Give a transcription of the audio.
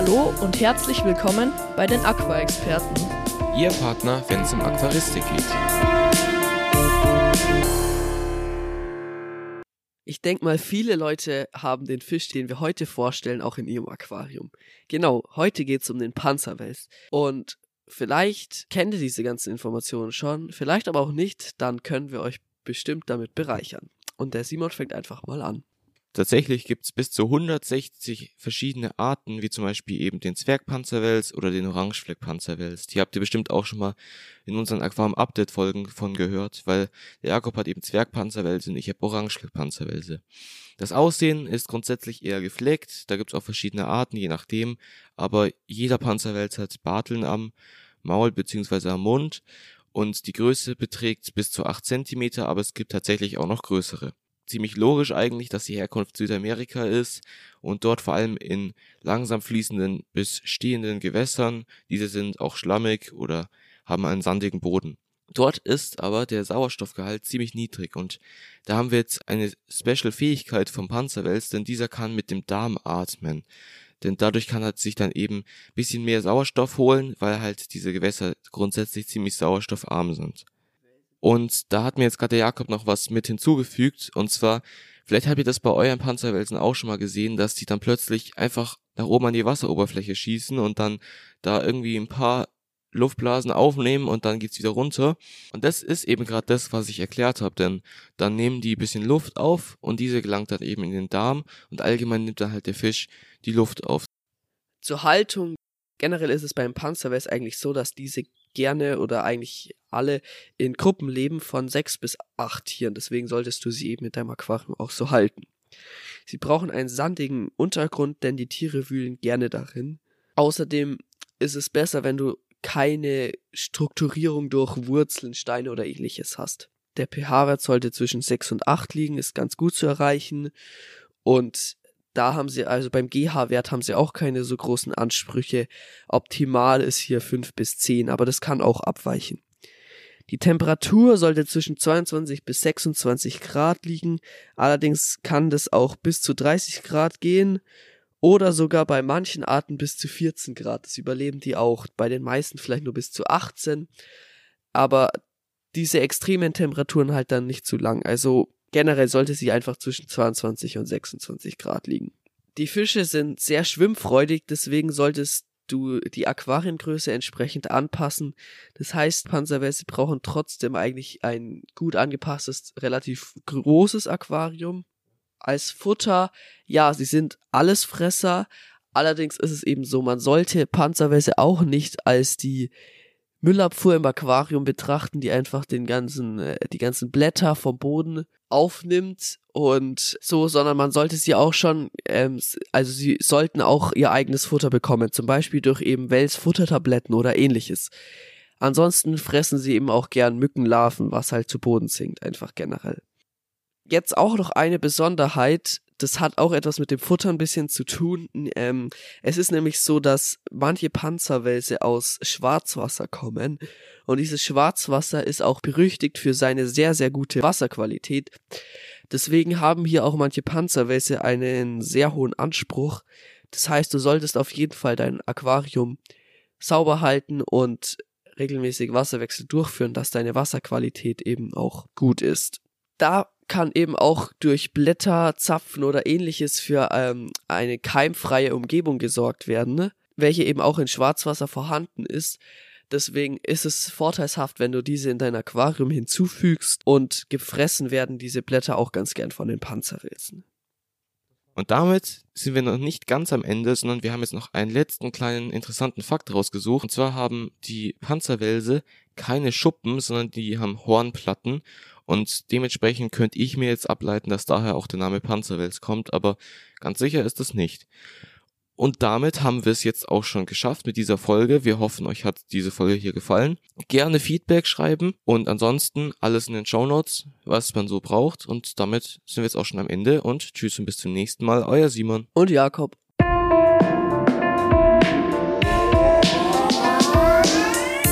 Hallo und herzlich willkommen bei den Aqua-Experten. Ihr Partner, wenn es um Aquaristik geht. Ich denke mal, viele Leute haben den Fisch, den wir heute vorstellen, auch in ihrem Aquarium. Genau, heute geht es um den Panzerwels. Und vielleicht kennt ihr diese ganzen Informationen schon, vielleicht aber auch nicht, dann können wir euch bestimmt damit bereichern. Und der Simon fängt einfach mal an. Tatsächlich gibt es bis zu 160 verschiedene Arten, wie zum Beispiel eben den Zwergpanzerwels oder den Orangefleckpanzerwels. Die habt ihr bestimmt auch schon mal in unseren Aquarium-Update-Folgen von gehört, weil der Jakob hat eben Zwergpanzerwelse und ich habe Orangefleckpanzerwelse. Das Aussehen ist grundsätzlich eher gepflegt, da gibt es auch verschiedene Arten, je nachdem, aber jeder Panzerwels hat Barteln am Maul bzw. am Mund und die Größe beträgt bis zu 8 cm, aber es gibt tatsächlich auch noch größere ziemlich logisch eigentlich, dass die Herkunft Südamerika ist und dort vor allem in langsam fließenden bis stehenden Gewässern. Diese sind auch schlammig oder haben einen sandigen Boden. Dort ist aber der Sauerstoffgehalt ziemlich niedrig und da haben wir jetzt eine Special-Fähigkeit vom Panzerwels, denn dieser kann mit dem Darm atmen. Denn dadurch kann er sich dann eben bisschen mehr Sauerstoff holen, weil halt diese Gewässer grundsätzlich ziemlich sauerstoffarm sind. Und da hat mir jetzt gerade der Jakob noch was mit hinzugefügt. Und zwar, vielleicht habt ihr das bei euren Panzerwelsen auch schon mal gesehen, dass die dann plötzlich einfach nach oben an die Wasseroberfläche schießen und dann da irgendwie ein paar Luftblasen aufnehmen und dann geht's wieder runter. Und das ist eben gerade das, was ich erklärt habe, denn dann nehmen die bisschen Luft auf und diese gelangt dann eben in den Darm und allgemein nimmt dann halt der Fisch die Luft auf. Zur Haltung generell ist es beim Panzerwels eigentlich so, dass diese gerne oder eigentlich alle in Gruppen leben von sechs bis acht Tieren. Deswegen solltest du sie eben mit deinem Aquarium auch so halten. Sie brauchen einen sandigen Untergrund, denn die Tiere wühlen gerne darin. Außerdem ist es besser, wenn du keine Strukturierung durch Wurzeln, Steine oder ähnliches hast. Der pH-Wert sollte zwischen 6 und 8 liegen, ist ganz gut zu erreichen. Und da haben sie, also beim GH-Wert haben sie auch keine so großen Ansprüche. Optimal ist hier 5 bis 10, aber das kann auch abweichen. Die Temperatur sollte zwischen 22 bis 26 Grad liegen, allerdings kann das auch bis zu 30 Grad gehen oder sogar bei manchen Arten bis zu 14 Grad. Das überleben die auch, bei den meisten vielleicht nur bis zu 18, aber diese extremen Temperaturen halt dann nicht zu lang. Also Generell sollte sie einfach zwischen 22 und 26 Grad liegen. Die Fische sind sehr schwimmfreudig, deswegen solltest du die Aquariengröße entsprechend anpassen. Das heißt, Panzerwälse brauchen trotzdem eigentlich ein gut angepasstes, relativ großes Aquarium. Als Futter, ja, sie sind Allesfresser. Allerdings ist es eben so, man sollte Panzerwälse auch nicht als die Müllabfuhr im Aquarium betrachten, die einfach den ganzen, äh, die ganzen Blätter vom Boden aufnimmt und so, sondern man sollte sie auch schon, ähm, also sie sollten auch ihr eigenes Futter bekommen, zum Beispiel durch eben Wells Futtertabletten oder ähnliches. Ansonsten fressen sie eben auch gern Mückenlarven, was halt zu Boden sinkt, einfach generell. Jetzt auch noch eine Besonderheit, das hat auch etwas mit dem Futter ein bisschen zu tun. Ähm, es ist nämlich so, dass manche Panzerwälse aus Schwarzwasser kommen und dieses Schwarzwasser ist auch berüchtigt für seine sehr, sehr gute Wasserqualität. Deswegen haben hier auch manche Panzerwälse einen sehr hohen Anspruch. Das heißt, du solltest auf jeden Fall dein Aquarium sauber halten und regelmäßig Wasserwechsel durchführen, dass deine Wasserqualität eben auch gut ist. Da kann eben auch durch Blätter, Zapfen oder ähnliches für ähm, eine keimfreie Umgebung gesorgt werden, ne? welche eben auch in Schwarzwasser vorhanden ist. Deswegen ist es vorteilshaft, wenn du diese in dein Aquarium hinzufügst und gefressen werden diese Blätter auch ganz gern von den Panzerwilzen. Und damit sind wir noch nicht ganz am Ende, sondern wir haben jetzt noch einen letzten kleinen interessanten Fakt rausgesucht. Und zwar haben die Panzerwälse keine Schuppen, sondern die haben Hornplatten und dementsprechend könnte ich mir jetzt ableiten, dass daher auch der Name Panzerwels kommt, aber ganz sicher ist es nicht. Und damit haben wir es jetzt auch schon geschafft mit dieser Folge. Wir hoffen, euch hat diese Folge hier gefallen. Gerne Feedback schreiben und ansonsten alles in den Show Notes, was man so braucht. Und damit sind wir jetzt auch schon am Ende und tschüss und bis zum nächsten Mal. Euer Simon. Und Jakob.